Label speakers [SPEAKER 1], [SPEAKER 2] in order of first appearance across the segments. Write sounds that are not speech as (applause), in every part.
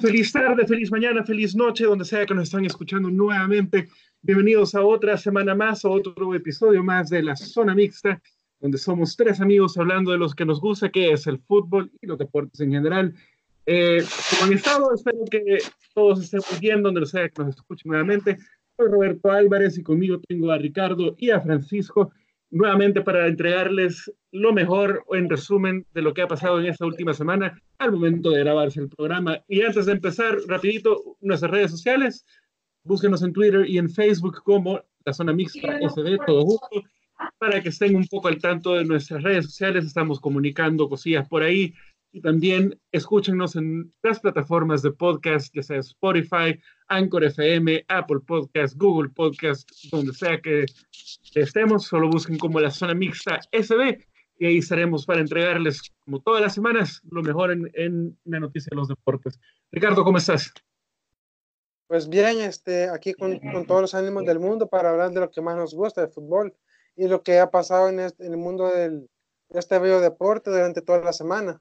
[SPEAKER 1] feliz tarde, feliz mañana, feliz noche, donde sea que nos están escuchando nuevamente. Bienvenidos a otra semana más, a otro episodio más de la zona mixta, donde somos tres amigos hablando de los que nos gusta, que es el fútbol y los deportes en general. Eh, como han estado, espero que todos estén bien, donde sea que nos escuchen nuevamente. Soy Roberto Álvarez y conmigo tengo a Ricardo y a Francisco nuevamente para entregarles lo mejor en resumen de lo que ha pasado en esta última semana al momento de grabarse el programa. Y antes de empezar, rapidito, nuestras redes sociales, búsquenos en Twitter y en Facebook como la zona mixta SD, todo junto, para que estén un poco al tanto de nuestras redes sociales. Estamos comunicando cosillas por ahí. Y también escúchenos en las plataformas de podcast, ya sea Spotify, Anchor FM, Apple Podcast, Google Podcast, donde sea que estemos, solo busquen como la zona mixta SB y ahí estaremos para entregarles, como todas las semanas, lo mejor en, en la noticia de los deportes. Ricardo, ¿cómo estás?
[SPEAKER 2] Pues bien, este, aquí con, con, todos los ánimos del mundo para hablar de lo que más nos gusta, el fútbol, y lo que ha pasado en, el mundo de este bello deporte durante toda la semana.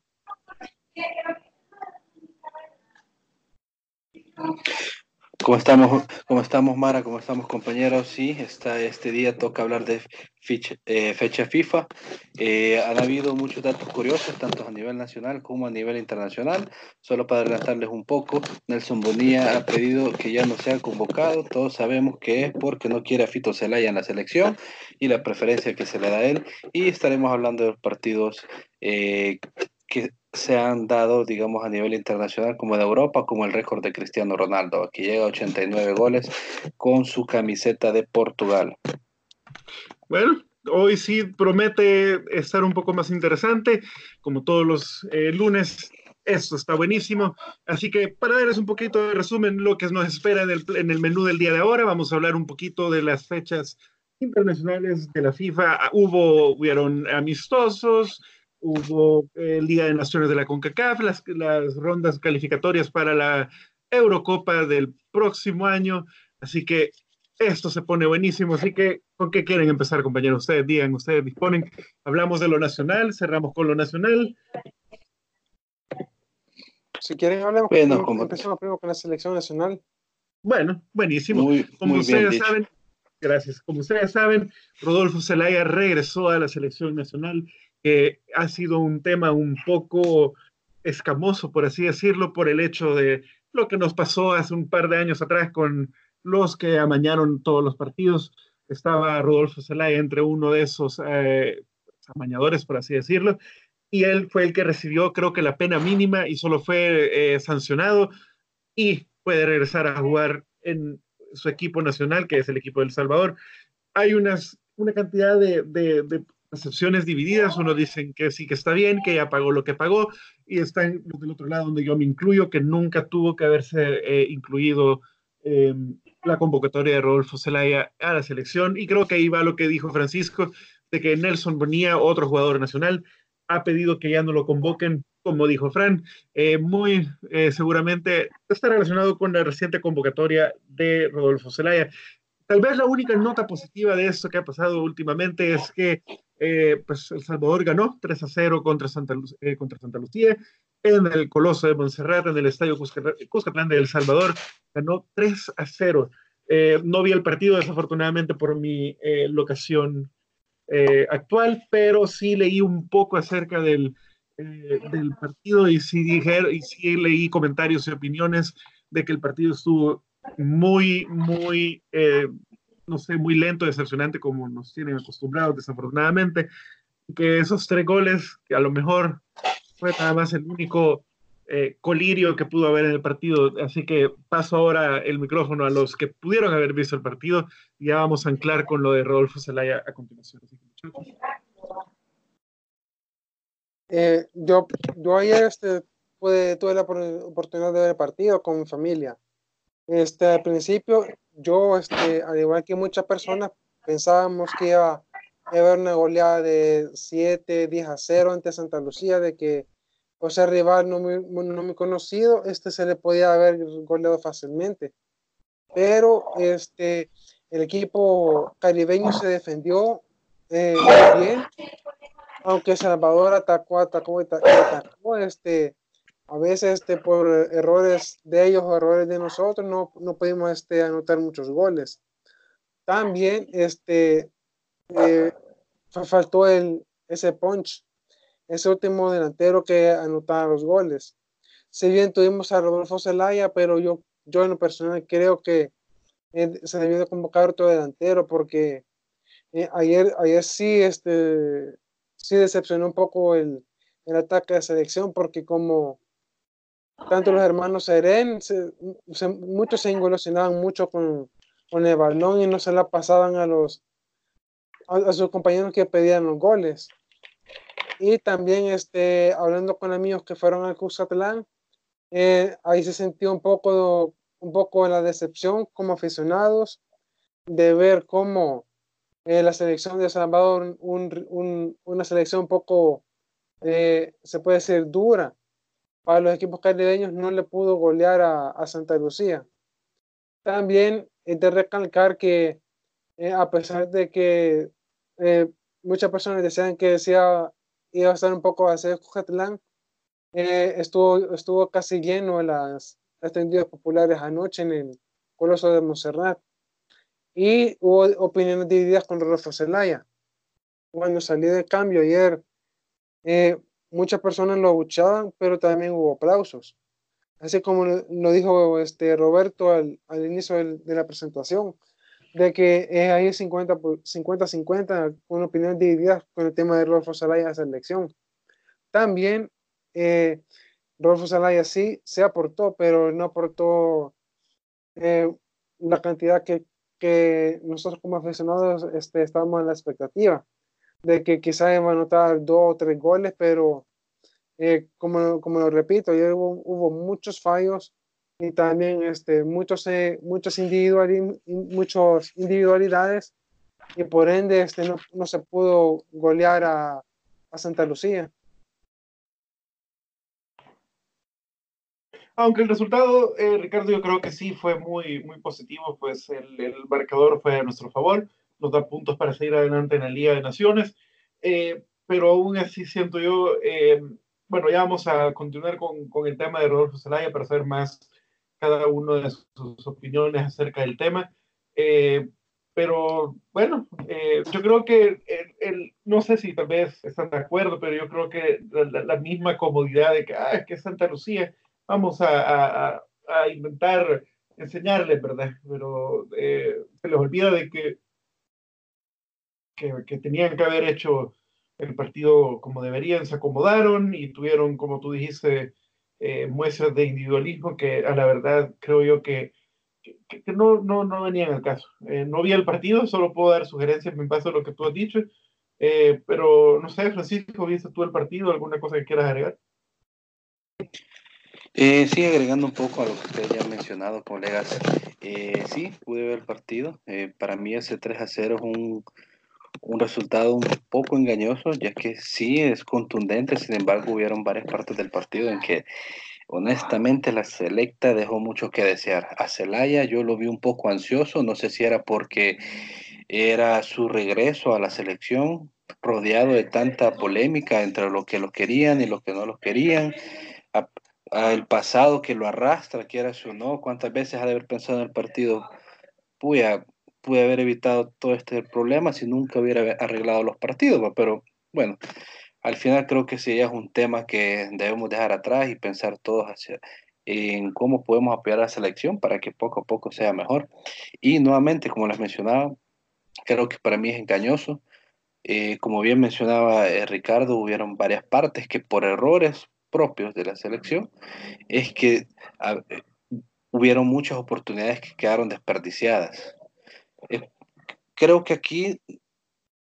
[SPEAKER 3] ¿Cómo estamos, cómo estamos, Mara? ¿Cómo estamos, compañeros? Sí, está, este día toca hablar de fecha, eh, fecha FIFA. Eh, han habido muchos datos curiosos, tanto a nivel nacional como a nivel internacional. Solo para adelantarles un poco, Nelson Bonilla ha pedido que ya no sea convocado. Todos sabemos que es porque no quiere a Fito Zelaya en la selección y la preferencia que se le da a él. Y estaremos hablando de los partidos eh, que se han dado, digamos, a nivel internacional como de Europa, como el récord de Cristiano Ronaldo, que llega a 89 goles con su camiseta de Portugal.
[SPEAKER 1] Bueno, hoy sí promete estar un poco más interesante, como todos los eh, lunes. Esto está buenísimo. Así que para darles un poquito de resumen lo que nos espera en el, en el menú del día de ahora, vamos a hablar un poquito de las fechas internacionales de la FIFA. Hubo, hubieron amistosos, hubo eh, Liga de Naciones de la CONCACAF, las, las rondas calificatorias para la Eurocopa del próximo año, así que esto se pone buenísimo, así que ¿con qué quieren empezar, compañeros? Ustedes digan, ustedes disponen. Hablamos de lo nacional, cerramos con lo nacional.
[SPEAKER 2] Si quieren, hablemos bueno, con, empezamos primero con la selección nacional.
[SPEAKER 1] Bueno, buenísimo. Muy, como ustedes saben, gracias. Como ustedes saben, Rodolfo Zelaya regresó a la selección nacional que ha sido un tema un poco escamoso, por así decirlo, por el hecho de lo que nos pasó hace un par de años atrás con los que amañaron todos los partidos. Estaba Rodolfo Zelaya entre uno de esos eh, amañadores, por así decirlo, y él fue el que recibió, creo que la pena mínima y solo fue eh, sancionado y puede regresar a jugar en su equipo nacional, que es el equipo del Salvador. Hay unas, una cantidad de, de, de percepciones divididas. Uno dicen que sí que está bien, que ya pagó lo que pagó, y están del otro lado donde yo me incluyo, que nunca tuvo que haberse eh, incluido eh, la convocatoria de Rodolfo Zelaya a la selección. Y creo que ahí va lo que dijo Francisco, de que Nelson Bonilla, otro jugador nacional, ha pedido que ya no lo convoquen, como dijo Fran, eh, muy eh, seguramente está relacionado con la reciente convocatoria de Rodolfo Zelaya. Tal vez la única nota positiva de esto que ha pasado últimamente es que eh, pues El Salvador ganó 3 a 0 contra Santa, eh, contra Santa Lucía en el Coloso de Montserrat, en el Estadio Cuscatlán de El Salvador, ganó 3 a 0. Eh, no vi el partido desafortunadamente por mi locación actual, pero sí leí un poco acerca del, del partido y sí, dije, y sí leí comentarios y opiniones de que el partido estuvo muy, muy no sé, muy lento, decepcionante como nos tienen acostumbrados desafortunadamente, que esos tres goles, que a lo mejor fue nada más el único eh, colirio que pudo haber en el partido, así que paso ahora el micrófono a los que pudieron haber visto el partido y ya vamos a anclar con lo de Rodolfo Zelaya a continuación.
[SPEAKER 2] Eh, yo, yo ayer este, tuve la oportunidad de ver el partido con mi familia. Este, al principio yo, este, al igual que muchas personas, pensábamos que iba a haber una goleada de 7, 10 a 0 ante Santa Lucía, de que o sea rival no muy, no muy conocido, este se le podía haber goleado fácilmente. Pero este, el equipo caribeño se defendió eh, bien, aunque Salvador atacó, atacó, atacó, este, a veces este, por errores de ellos o errores de nosotros no, no pudimos este, anotar muchos goles. También este, eh, faltó el, ese punch, ese último delantero que anotaba los goles. Si bien tuvimos a Rodolfo Zelaya, pero yo, yo en lo personal creo que eh, se debió de convocar otro delantero porque eh, ayer, ayer sí, este, sí decepcionó un poco el, el ataque de selección porque como tanto los hermanos Seren, muchos se ingolosionaban mucho con, con, el balón y no se la pasaban a los a, sus compañeros que pedían los goles. Y también este, hablando con amigos que fueron al Cuscatlán, eh, ahí se sintió un poco, un poco la decepción como aficionados de ver cómo eh, la selección de Salvador, un, una selección un poco, eh, se puede decir, dura, para los equipos caribeños no le pudo golear a, Santa Lucía. También es de recalcar que eh, a pesar de que eh, muchas personas decían que decía iba a estar un poco a hacer Cujatlán, eh, estuvo, estuvo casi lleno en las extendidas populares anoche en el Coloso de Monserrat. Y hubo opiniones divididas con Rodolfo Zelaya. Cuando salí de cambio ayer, muchas personas lo abuchaban, pero también hubo aplausos. Así como lo dijo este Roberto al, al inicio de la presentación, de que es ahí 50-50, con opiniones divididas con el tema de Rodolfo Salaya esa elección. También eh, Rodolfo Salaya sí se aportó, pero no aportó eh, la cantidad que, que, nosotros como aficionados este, estábamos en la expectativa de que quizás iba a anotar dos o tres goles, pero eh, como, como lo repito, hubo, hubo, muchos fallos y también este, muchos, eh, muchos, muchos individualidades y por ende este, no, no se pudo golear a, a Santa Lucía.
[SPEAKER 1] Aunque el resultado, eh, Ricardo, yo creo que sí fue muy, muy positivo, pues el, el, marcador fue a nuestro favor nos da puntos para seguir adelante en la Liga de Naciones, eh, pero aún así siento yo, eh, bueno, ya vamos a continuar con, con, el tema de Rodolfo Zelaya para saber más cada uno de sus, opiniones acerca del tema. Eh, pero bueno, yo creo que el, no sé si tal vez están de acuerdo, pero yo creo que la, misma comodidad de que, ah, es que Santa Lucía, vamos a, a, a intentar enseñarles, ¿verdad? Pero se les olvida de que que, tenían que haber hecho el partido como deberían, se acomodaron y tuvieron, como tú dijiste, eh, muestras de individualismo que a la verdad creo yo que, que, no, no, no, venían al caso. Eh, no vi el partido, solo puedo dar sugerencias en base a lo que tú has dicho, eh, pero no sé, Francisco, ¿viste tú el partido? ¿Alguna cosa que quieras agregar?
[SPEAKER 3] sí, agregando un poco a lo que ustedes ya han mencionado, colegas. sí, pude ver el partido. para mí ese 3 a 0 es un, un resultado un poco engañoso, ya que sí es contundente, sin embargo hubieron varias partes del partido en que honestamente la selecta dejó mucho que desear. A Celaya yo lo vi un poco ansioso, no sé si era porque era su regreso a la selección, rodeado de tanta polémica entre los que lo querían y los que no lo querían, a, el pasado que lo arrastra, quiera o no, cuántas veces ha de haber pensado en el partido, puya, pude haber evitado todo este problema si nunca hubiera arreglado los partidos, pero bueno, al final creo que sí es un tema que debemos dejar atrás y pensar todos hacia, en cómo podemos apoyar a la selección para que poco a poco sea mejor. Y nuevamente, como les mencionaba, creo que para mí es engañoso. Eh, como bien mencionaba eh, Ricardo, hubieron varias partes que por errores propios de la selección es que eh, hubieron muchas oportunidades que quedaron desperdiciadas. Eh, creo que aquí,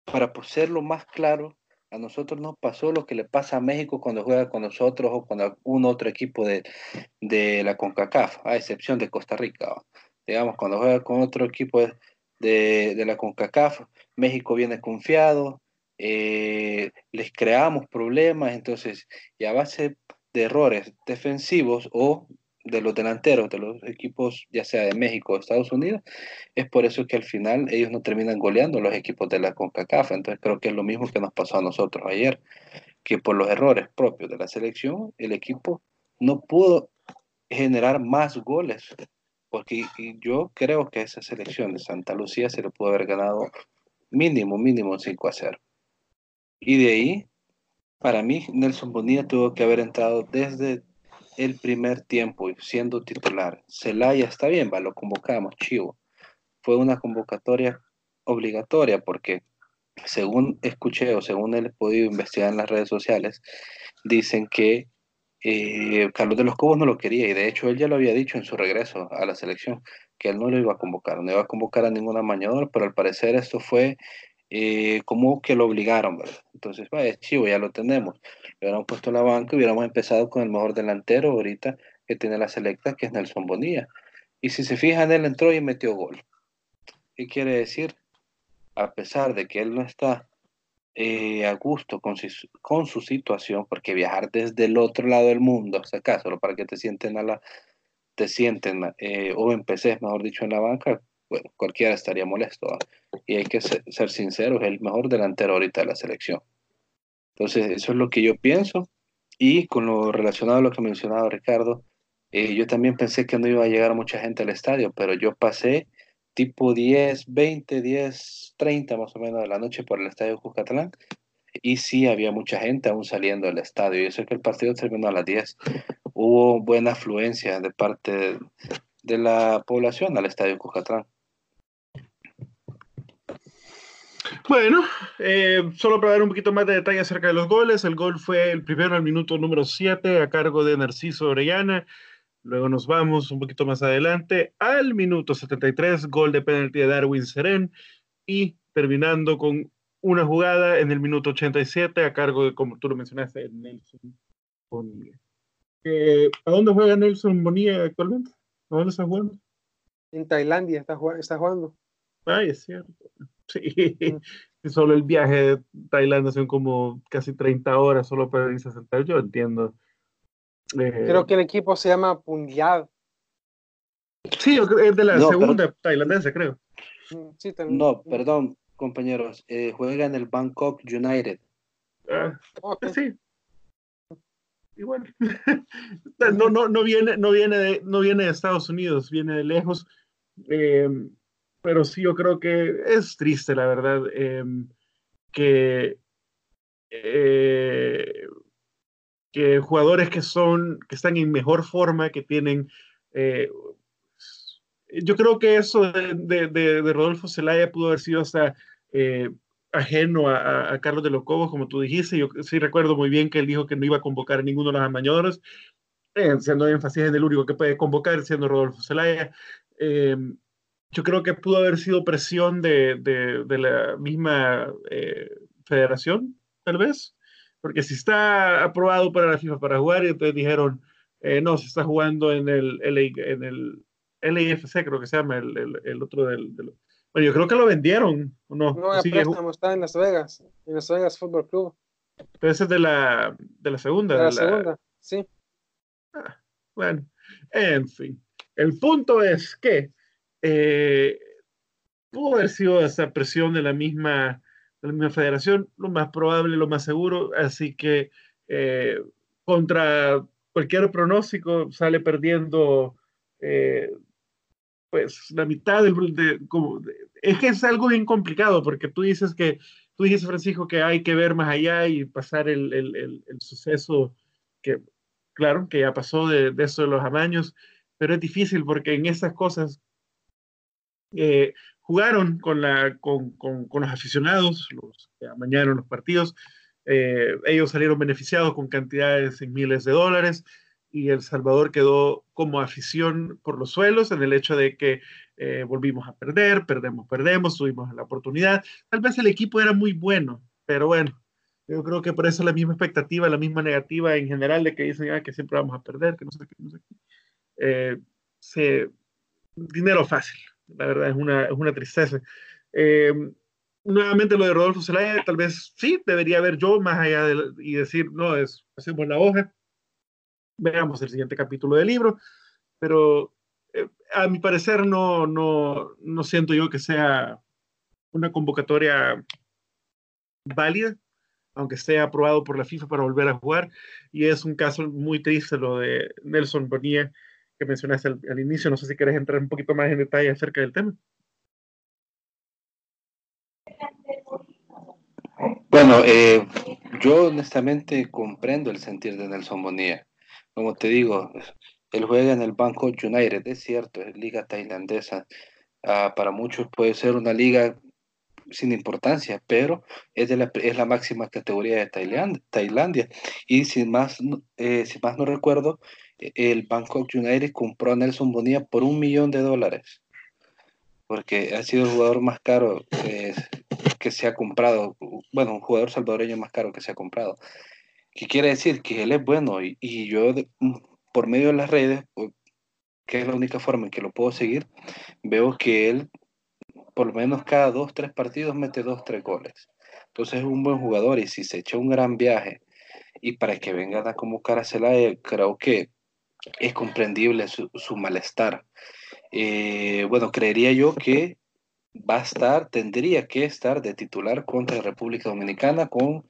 [SPEAKER 3] para serlo más claro, a nosotros nos pasó lo que le pasa a México cuando juega con nosotros o con algún otro equipo de, de la CONCACAF, a excepción de Costa Rica. Digamos, cuando juega con otro equipo de, de la CONCACAF, México viene confiado, eh, les creamos problemas, entonces, y a base de errores defensivos o de los delanteros de los equipos, ya sea de México o Estados Unidos, es por eso que al final ellos no terminan goleando los equipos de la CONCACAF. Entonces creo que es lo mismo que nos pasó a nosotros ayer, que por los errores propios de la selección, el equipo no pudo generar más goles, porque yo creo que esa selección de Santa Lucía se le pudo haber ganado mínimo, mínimo 5 a 0. Y de ahí, para mí, Nelson Bonilla tuvo que haber entrado desde el primer tiempo siendo titular. Celaya está bien, va, lo convocamos, chivo. Fue una convocatoria obligatoria porque según escuché o según he podido investigar en las redes sociales, dicen que eh, Carlos de los Cobos no lo quería y de hecho él ya lo había dicho en su regreso a la selección, que él no lo iba a convocar, no iba a convocar a ningún amañador, pero al parecer esto fue eh, como que lo obligaron, ¿verdad? Entonces, vaya, chivo, ya lo tenemos. Le hubiéramos puesto en la banca hubiéramos empezado con el mejor delantero ahorita que tiene la selecta, que es Nelson Bonilla. Y si se fijan, él entró y metió gol. ¿Qué quiere decir? A pesar de que él no está eh, a gusto con su, con su situación, porque viajar desde el otro lado del mundo hasta acá, solo para que te sienten a la, te sienten, eh, o empecés, mejor dicho, en la banca, bueno, cualquiera estaría molesto. Y hay que ser, ser sinceros, es el mejor delantero ahorita de la selección. Entonces, eso es lo que yo pienso. Y con lo relacionado a lo que mencionaba Ricardo, eh, yo también pensé que no iba a llegar mucha gente al estadio, pero yo pasé tipo 10, 20, 10, 30 más o menos de la noche por el estadio Cuscatlán. Y sí, había mucha gente aún saliendo del estadio. Y eso es que el partido terminó a las 10. Hubo buena afluencia de parte de la población al estadio Cuscatlán.
[SPEAKER 1] Bueno, eh, solo para dar un poquito más de detalle acerca de los goles, el gol fue el primero al minuto número 7 a cargo de Narciso Orellana, Luego nos vamos un poquito más adelante al minuto 73, gol de penalti de Darwin Seren y terminando con una jugada en el minuto 87 a cargo de, como tú lo mencionaste, Nelson Bonilla. Eh, ¿A dónde juega Nelson Bonilla actualmente? ¿A dónde está jugando?
[SPEAKER 2] En Tailandia está, está jugando.
[SPEAKER 1] Ay, es cierto. (laughs) Sí, solo el viaje de Tailandia son como casi 30 horas solo para irse a sentar. Yo entiendo
[SPEAKER 2] Creo que el equipo se llama Punjab.
[SPEAKER 1] Sí, es de la segunda tailandesa, creo.
[SPEAKER 3] Mm, no, perdón, compañeros. Eh, juega en el Bangkok United.
[SPEAKER 1] Ah, Sí. Igual. (laughs) no, no, no, viene, no, viene de, no viene de Estados Unidos, viene de lejos. Em, pero sí, yo creo que es triste, la verdad, em, que eh, que jugadores que son, que están en mejor forma, que tienen, eh, yo creo que eso de, de, de, Rodolfo Zelaya pudo haber sido hasta eh, ajeno a, a, Carlos de los Cobos, como tú dijiste, yo sí recuerdo muy bien que él dijo que no iba a convocar a ninguno de los amañadores, eh, siendo énfasis en el único que puede convocar, siendo Rodolfo Zelaya. Yo creo que pudo haber sido presión de, de la misma federación, tal vez, porque si está aprobado para la FIFA para jugar, y entonces dijeron, eh, no, se está jugando en el, en el LIFC, creo que se llama, el, el, otro del, Bueno, yo creo que lo vendieron, ¿o no?
[SPEAKER 2] No, el préstamo está en Las Vegas, en Las Vegas Fútbol Club.
[SPEAKER 1] Pero ese es de la, de la segunda.
[SPEAKER 2] De la, segunda, sí.
[SPEAKER 1] Ah, bueno, en fin. El punto es que eh, pudo haber sido esa presión de la misma la misma federación, lo más probable, lo más seguro, así que eh, contra cualquier pronóstico sale perdiendo eh, pues la mitad del de, como, es que es algo bien complicado porque tú dices que tú dices Francisco que hay que ver más allá y pasar el, el, el, suceso que claro que ya pasó de, de, eso de los amaños pero es difícil porque en esas cosas eh, jugaron con, la, con, con, con, los aficionados, los que amañaron los partidos. Eh, ellos salieron beneficiados con cantidades en miles de dólares y El Salvador quedó como afición por los suelos en el hecho de que eh, volvimos a perder, perdemos, perdemos, tuvimos la oportunidad. Tal vez el equipo era muy bueno, pero bueno, yo creo que por eso la misma expectativa, la misma negativa en general de que dicen ah, que siempre vamos a perder, que no sé qué, no sé qué. Eh, se, dinero fácil, la verdad es una, es una tristeza. Eh, nuevamente lo de Rodolfo Zelaya, tal vez sí, debería ver yo más allá de, y decir, no, es, hacemos la hoja, veamos el siguiente capítulo del libro, pero eh, a mi parecer no, no, no siento yo que sea una convocatoria válida, aunque esté aprobado por la FIFA para volver a jugar. Y es un caso muy triste lo de Nelson Bonilla que mencionaste al, inicio. No sé si quieres entrar un poquito más en detalle acerca del tema.
[SPEAKER 3] Bueno, eh, yo honestamente comprendo el sentir de Nelson Bonilla. Como te digo, él juega en el Banco United, es cierto, es liga tailandesa. Ah, para muchos puede ser una liga sin importancia, pero es, de la, es la máxima categoría de Tailandia. Tailandia. Y si más, eh, si más no recuerdo, el Bangkok United compró a Nelson Bonilla por un millón de dólares, porque ha sido el jugador más caro eh, que se ha comprado, bueno, un jugador salvadoreño más caro que se ha comprado. ¿Qué quiere decir? Que él es bueno y, yo por medio de las redes, que es la única forma en que lo puedo seguir, veo que él por lo menos cada dos, tres partidos mete dos, tres goles. Entonces es un buen jugador y si se echa un gran viaje y para que vengan a convocar a Celaya, creo que es comprendible su, malestar. Eh, bueno, creería yo que va a estar, tendría que estar de titular contra República Dominicana con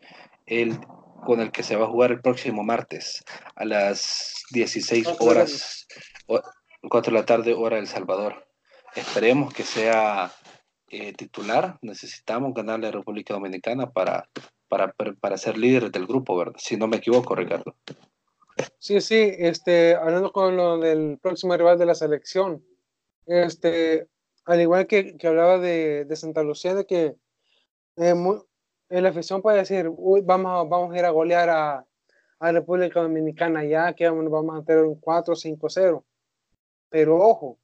[SPEAKER 3] el, con el que se va a jugar el próximo martes a las 16 horas, 4 de la tarde, hora El Salvador. Esperemos que sea eh, titular. Necesitamos ganarle a República Dominicana para, para, para ser líderes del grupo, ¿verdad? Si no me equivoco, Ricardo.
[SPEAKER 2] Sí, sí, este, hablando con lo del próximo rival de la selección, este, al igual que, que hablaba de, de, Santa Lucía, de que eh, la afición puede decir, uy, vamos, vamos a ir a golear a, a República Dominicana ya, que vamos, vamos a tener un 4-5-0. Pero ojo,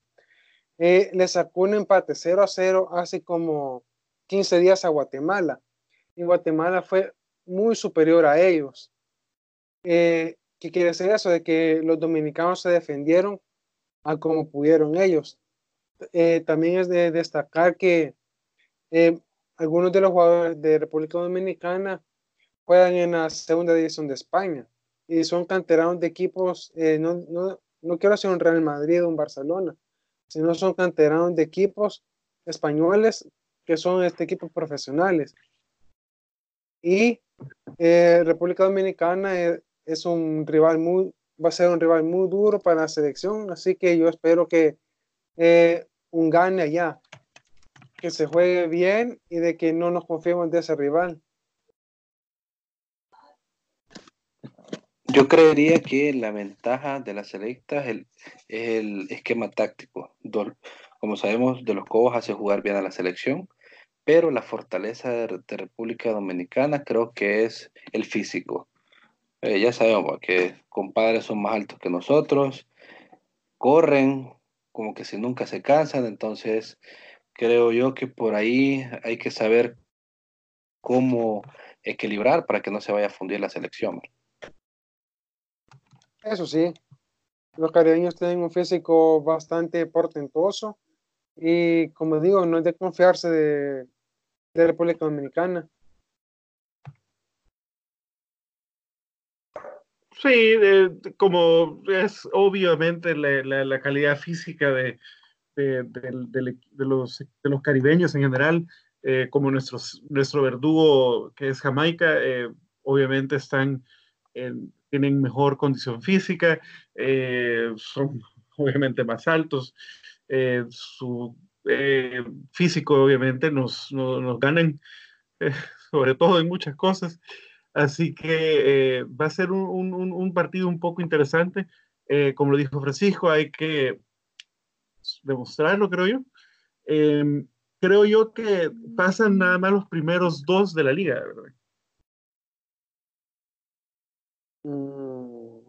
[SPEAKER 2] eh, le sacó un empate 0 a 0 hace como 15 días a Guatemala. Y Guatemala fue muy superior a ellos. Eh, ¿Qué quiere decir eso? De que los dominicanos se defendieron a como pudieron ellos. Eh, también es de destacar que eh, algunos de los jugadores de República Dominicana juegan en la segunda división de España y son canteranos de equipos, eh, no, no, no, quiero decir un Real Madrid o un Barcelona, sino son canteranos de equipos españoles que son este equipos profesionales. Y República Dominicana es un rival muy, va a ser un rival muy duro para la selección, así que yo espero que eh, un gane allá, que se juegue bien y de que no nos confiemos de ese rival.
[SPEAKER 3] Yo creería que la ventaja de la selecta es el, el esquema táctico. Como sabemos, de los Cobos hace jugar bien a la selección, pero la fortaleza de República Dominicana creo que es el físico. Eh, ya sabemos que compadres son más altos que nosotros, corren como que si nunca se cansan, entonces creo yo que por ahí hay que saber cómo equilibrar para que no se vaya a fundir la selección.
[SPEAKER 2] Eso sí, los caribeños tienen un físico bastante portentoso y como digo, no es de confiarse de, de República Dominicana.
[SPEAKER 1] Sí, como es obviamente la, la, calidad física de, de, de, los, de los caribeños en general, eh, como nuestros, nuestro verdugo que es Jamaica, eh, obviamente están, tienen mejor condición física, eh, son (laughs) obviamente más altos, su físico obviamente nos, nos, nos ganan, (laughs) sobre todo en muchas cosas. Así que eh, va a ser un, partido un poco interesante. Eh, como lo dijo Francisco, hay que demostrarlo, creo yo. Em, creo yo que pasan nada más los primeros dos de la liga, ¿verdad? Mm.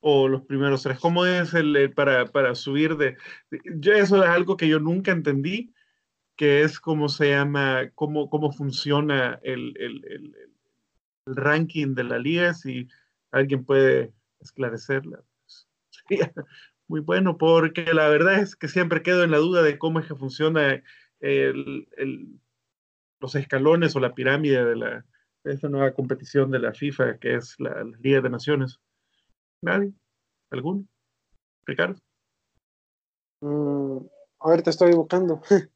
[SPEAKER 1] O los primeros tres. ¿Cómo es el, para, para, subir de, Yo eso es algo que yo nunca entendí, que es cómo se llama, cómo, cómo funciona el, el el ranking de la liga, si alguien puede esclarecerla. Pues, sería muy bueno, porque la verdad es que siempre quedo en la duda de cómo es que funciona el, el, los escalones o la pirámide de, la, de esta nueva competición de la FIFA, que es la, Liga de Naciones. ¿Nadie? ¿Alguno? ¿Ricardo?
[SPEAKER 2] Mm, a ver, te estoy buscando. (laughs)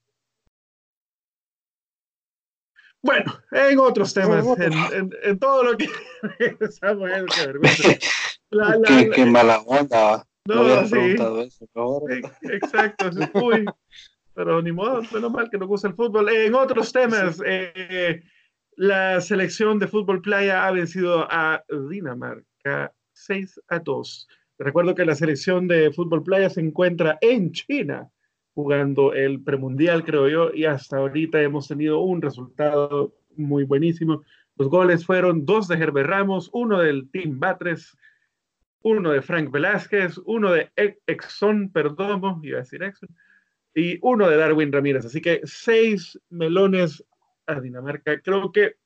[SPEAKER 1] bueno, en otros temas, en, en, todo lo que (laughs) estamos
[SPEAKER 3] qué, qué, mala onda.
[SPEAKER 1] No, no sí. Eso, Exacto, uy, pero ni modo, menos mal que nos gusta el fútbol. En otros temas, eh, la selección de fútbol playa ha vencido a Dinamarca 6 a 2. Recuerdo que la selección de fútbol playa se encuentra en China jugando el premundial, creo yo, y hasta ahorita hemos tenido un resultado muy buenísimo. Los goles fueron dos de Herbert Ramos, uno del Team Batres, uno de Frank Velázquez, uno de Exxon Perdomo, iba a decir Exxon, y uno de Darwin Ramírez. Así que seis melones a Dinamarca. Creo que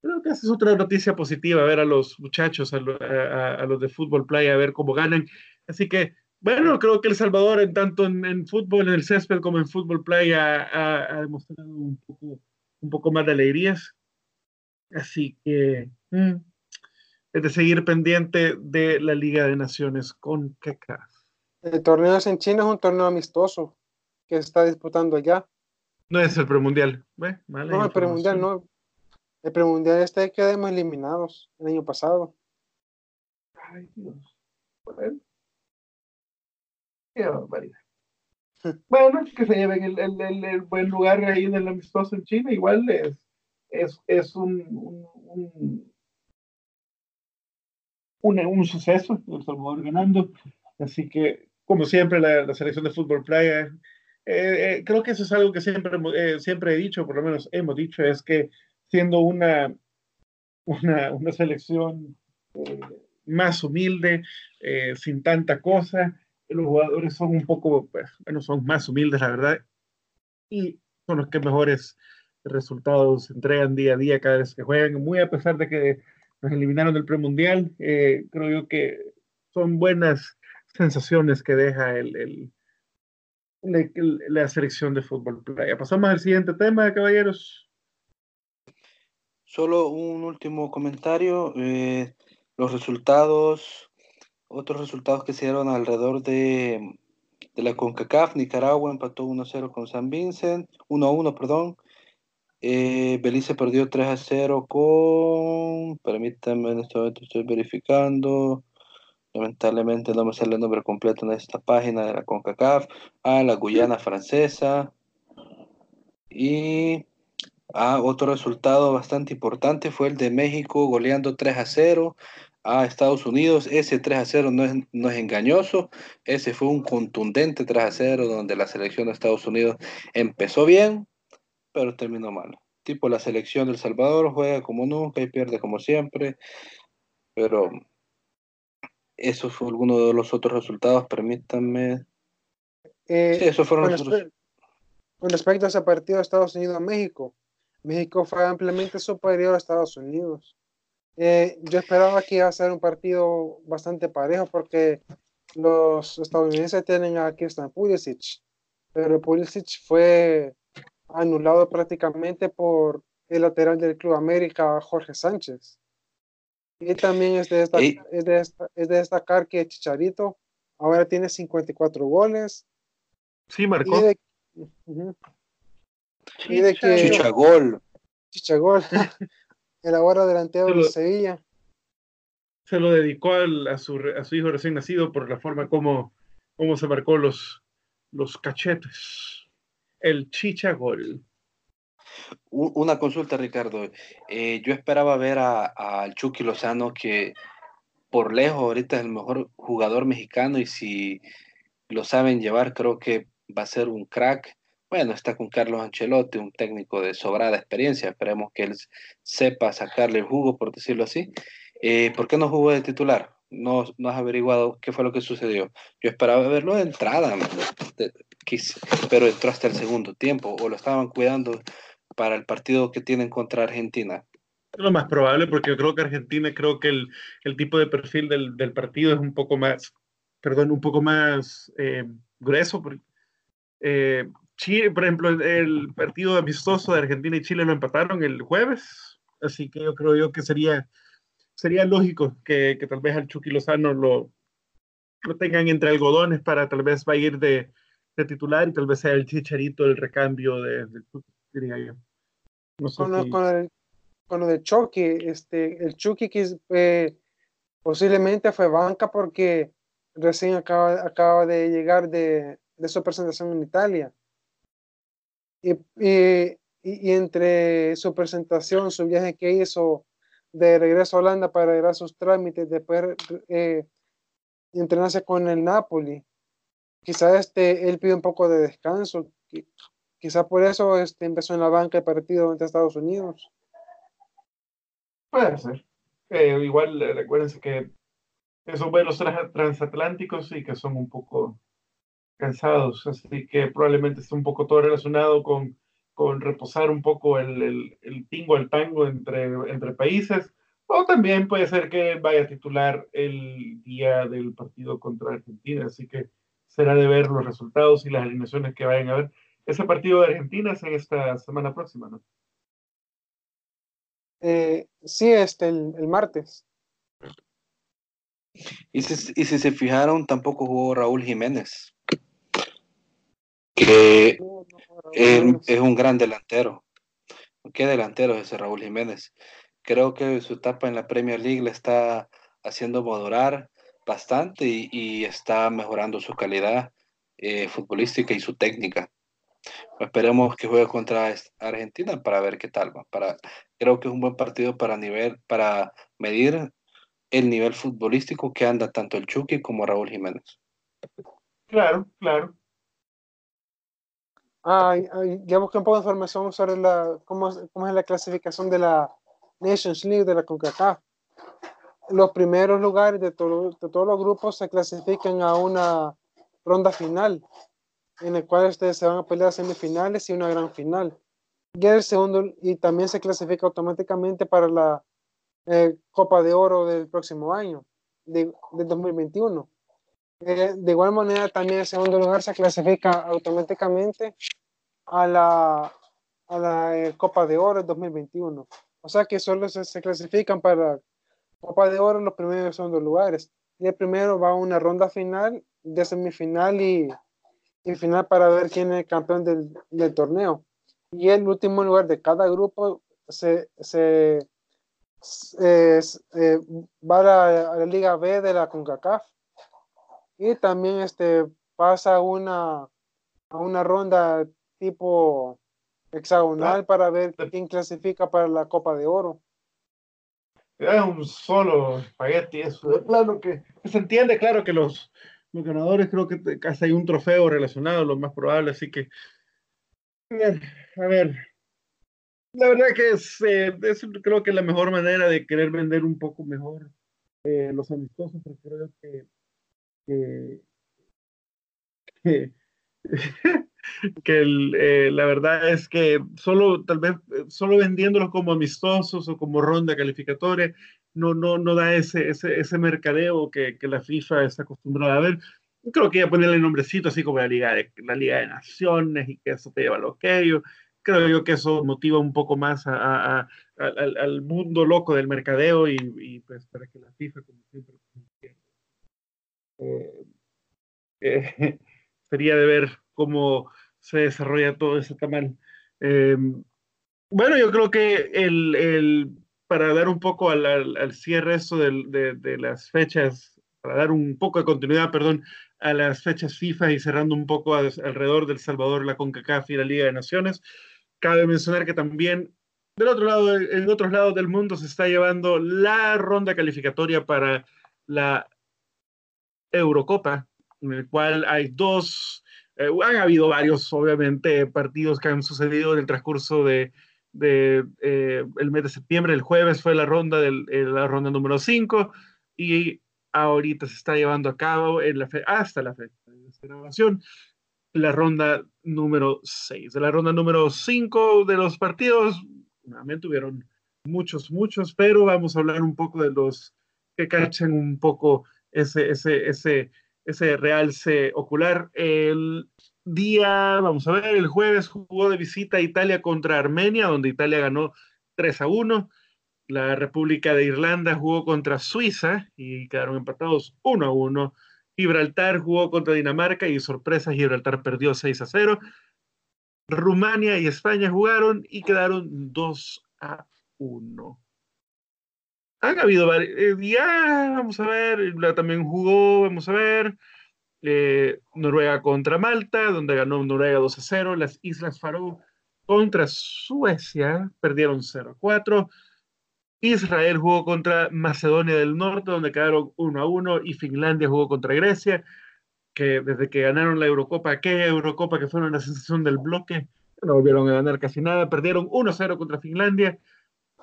[SPEAKER 1] creo que esa es otra noticia positiva, ver a los muchachos, a, los de fútbol playa, a ver cómo ganan. Así que, bueno, creo que El Salvador, en tanto en, fútbol, en el césped, como en fútbol playa, ha, demostrado un poco, un poco más de alegrías. Así que mm, es de seguir pendiente de la Liga de Naciones con CACAF.
[SPEAKER 2] El torneo en China es un torneo amistoso que se está disputando allá.
[SPEAKER 1] No es el premundial.
[SPEAKER 2] no, el premundial no. El premundial este quedamos eliminados el año pasado. Ay, Dios.
[SPEAKER 1] Bueno. Qué barbaridad. Bueno, que se lleven el, el, el, buen lugar ahí en el amistoso en China. Igual es, es, es un, un, un, un, suceso. El Salvador ganando. Así que, como siempre, la, la selección de fútbol playa eh, eh, creo que eso es algo que siempre, eh, siempre he dicho, por lo menos hemos dicho, es que siendo una, una, una selección más humilde, sin tanta cosa, los jugadores son un poco, pues, bueno, son más humildes, la verdad, y son los que mejores resultados entregan día a día cada vez que juegan, muy a pesar de que nos eliminaron del premundial, creo yo que son buenas sensaciones que deja el la, selección de fútbol playa. Pasamos al siguiente tema, caballeros.
[SPEAKER 3] Solo un último comentario. Eh, los resultados, otros resultados que se dieron alrededor de, de la CONCACAF, Nicaragua empató 1-0 con San Vincent, 1-1, perdón. Eh, Belice perdió 3 a 0 con. Permítanme, en este momento estoy verificando. Lamentablemente no me sale el nombre completo en esta página de la CONCACAF. A la Guyana francesa. Y a otro resultado bastante importante fue el de México goleando 3 a 0 a Estados Unidos. Ese 3 a 0 no es, no es engañoso. Ese fue un contundente 3 a 0 donde la selección de Estados Unidos empezó bien, pero terminó mal. Tipo la selección del Salvador juega como nunca y pierde como siempre. Pero eso fue alguno de los otros resultados, permítanme.
[SPEAKER 2] Eh, sí, esos fueron los otros. Con respecto a ese partido de Estados Unidos-México, México fue ampliamente superior a Estados Unidos. Eh, yo esperaba que iba a ser un partido bastante parejo porque los estadounidenses tienen a Kirsten Pulisic, pero Pulisic fue anulado prácticamente por el lateral del Club América, Jorge Sánchez. Y también es de, es, de destacar que Chicharito ahora tiene 54 goles.
[SPEAKER 1] Sí, marcó.
[SPEAKER 2] Y de, que,
[SPEAKER 3] Chichagol.
[SPEAKER 2] Chichagol. (laughs) el ahora delantero de Sevilla.
[SPEAKER 1] Se lo dedicó a, su, a su hijo recién nacido por la forma como, como se marcó los, los cachetes. El Chichagol.
[SPEAKER 3] Una consulta, Ricardo. Eh, yo esperaba ver al Chucky Lozano, que por lejos ahorita es el mejor jugador mexicano y si lo saben llevar, creo que va a ser un crack. Bueno, está con Carlos Ancelotti, un técnico de sobrada experiencia. Esperemos que él sepa sacarle el jugo, por decirlo así. Eh, ¿Por qué no jugó de titular? No, no has averiguado qué fue lo que sucedió. Yo esperaba verlo de entrada, pero entró hasta el segundo tiempo o lo estaban cuidando para el partido que tienen contra Argentina?
[SPEAKER 1] Lo más probable, porque yo creo que Argentina, creo que el, el tipo de perfil del, del, partido es un poco más, perdón, un poco más eh, grueso. Eh, Chile, por ejemplo, el partido amistoso de Argentina y Chile lo empataron el jueves, así que yo creo yo que sería, sería lógico que, que tal vez al Chucky Lozano lo, lo tengan entre algodones para tal vez va a ir de, de titular y tal vez sea el chicharito el recambio de, de diría yo.
[SPEAKER 2] con, el, con, lo de Chucky, este, el Chucky que eh, posiblemente fue banca porque recién acaba, acaba de llegar de, de su presentación en Italia. Y, y, entre su presentación, su viaje que hizo de regreso a Holanda para ir a sus trámites, después eh, entrenarse con el Napoli, quizás este, él pide un poco de descanso, quizás por eso este, empezó en la banca el partido ante Estados Unidos.
[SPEAKER 1] Puede ser. Eh, igual eh, recuérdense que esos vuelos transatlánticos sí que son un poco cansados, así que probablemente esté un poco todo relacionado con, con reposar un poco el, el, el tingo, el tango entre, entre países, o también puede ser que vaya a titular el día del partido contra Argentina, así que será de ver los resultados y las alineaciones que vayan a ver. Ese partido de Argentina es en esta semana próxima, ¿no?
[SPEAKER 2] Eh, sí, este, el, el martes.
[SPEAKER 3] Y si, y si se fijaron, tampoco jugó Raúl Jiménez que es, un gran delantero. ¿Qué delantero es ese Raúl Jiménez? Creo que su etapa en la Premier League le está haciendo madurar bastante y, está mejorando su calidad eh, futbolística y su técnica. Esperemos que juegue contra Argentina para ver qué tal va. Para, creo que es un buen partido para, nivel, para medir el nivel futbolístico que anda tanto el Chucky como Raúl Jiménez.
[SPEAKER 1] Claro, claro.
[SPEAKER 2] Ah, ya busqué un poco de información sobre la, cómo, cómo es la clasificación de la Nations League de la CONCACAF. Los primeros lugares de, todo, de todos los grupos se clasifican a una ronda final, en el cual ustedes se van a pelear semifinales y una gran final. Y, el segundo, y también se clasifica automáticamente para la eh, Copa de Oro del próximo año, de 2021. Eh, de igual manera, también el segundo lugar se clasifica automáticamente a la, a la eh, Copa de Oro 2021. O sea que solo se, clasifican para Copa de Oro los primeros y segundos lugares. Y el primero va a una ronda final, de semifinal y, y final para ver quién es el campeón del, del, torneo. Y el último lugar de cada grupo se, se eh, va a la, a la, Liga B de la CONCACAF y también este, pasa una, a una ronda tipo hexagonal para ver quién clasifica para la Copa de Oro.
[SPEAKER 1] Es un solo espagueti, eso. Claro que, se entiende, claro que los, los ganadores creo que casi hay un trofeo relacionado, lo más probable, así que. A ver, la verdad que es, eh, creo que es la mejor manera de querer vender un poco mejor eh, los amistosos, pero creo que que, (laughs) (laughs) eh, la verdad es que solo tal vez solo vendiéndolos como amistosos o como ronda calificatoria no, no, no da ese, ese, ese mercadeo que, que, la FIFA está acostumbrada a ver. Creo que a ponerle nombrecito así como la Liga de, la Liga de Naciones y que eso te lleva a lo que yo. Creo yo que eso motiva un poco más a, a, al, al, mundo loco del mercadeo y, y, pues para que la FIFA, como siempre, eh, eh, sería de ver cómo se desarrolla todo ese tamal. Eh, bueno, yo creo que el, el, para dar un poco al, al, cierre eso de, de, las fechas, para dar un poco de continuidad, perdón, a las fechas FIFA y cerrando un poco alrededor del Salvador, la CONCACAF y la Liga de Naciones, cabe mencionar que también del otro lado, en otros lados del mundo se está llevando la ronda calificatoria para la Eurocopa, en el cual hay dos, eh, han habido varios, obviamente, partidos que han sucedido en el transcurso de, de eh, el mes de septiembre. El jueves fue la ronda, del, eh, la ronda número 5 y ahorita se está llevando a cabo en la fe hasta la fecha de grabación la ronda número 6. De la ronda número 5 de los partidos, nuevamente tuvieron muchos, muchos, pero vamos a hablar un poco de los que cachan un poco ese, ese, ese, ese realce ocular. El día, vamos a ver, el jueves jugó de visita a Italia contra Armenia, donde Italia ganó 3 a 1. La República de Irlanda jugó contra Suiza y quedaron empatados 1 a 1. Gibraltar jugó contra Dinamarca y sorpresa, Gibraltar perdió 6 a 0. Rumania y España jugaron y quedaron 2 a 1. Han habido varios. Eh, ya, vamos a ver. También jugó, vamos a ver. Eh, Noruega contra Malta, donde ganó Noruega 2 a 0. Las Islas Faroe contra Suecia perdieron 0 a 4. Israel jugó contra Macedonia del Norte, donde quedaron 1 a 1. Y Finlandia jugó contra Grecia, que desde que ganaron la Eurocopa, aquella Eurocopa que fue una sensación del bloque, no volvieron a ganar casi nada. Perdieron 1 a 0 contra Finlandia.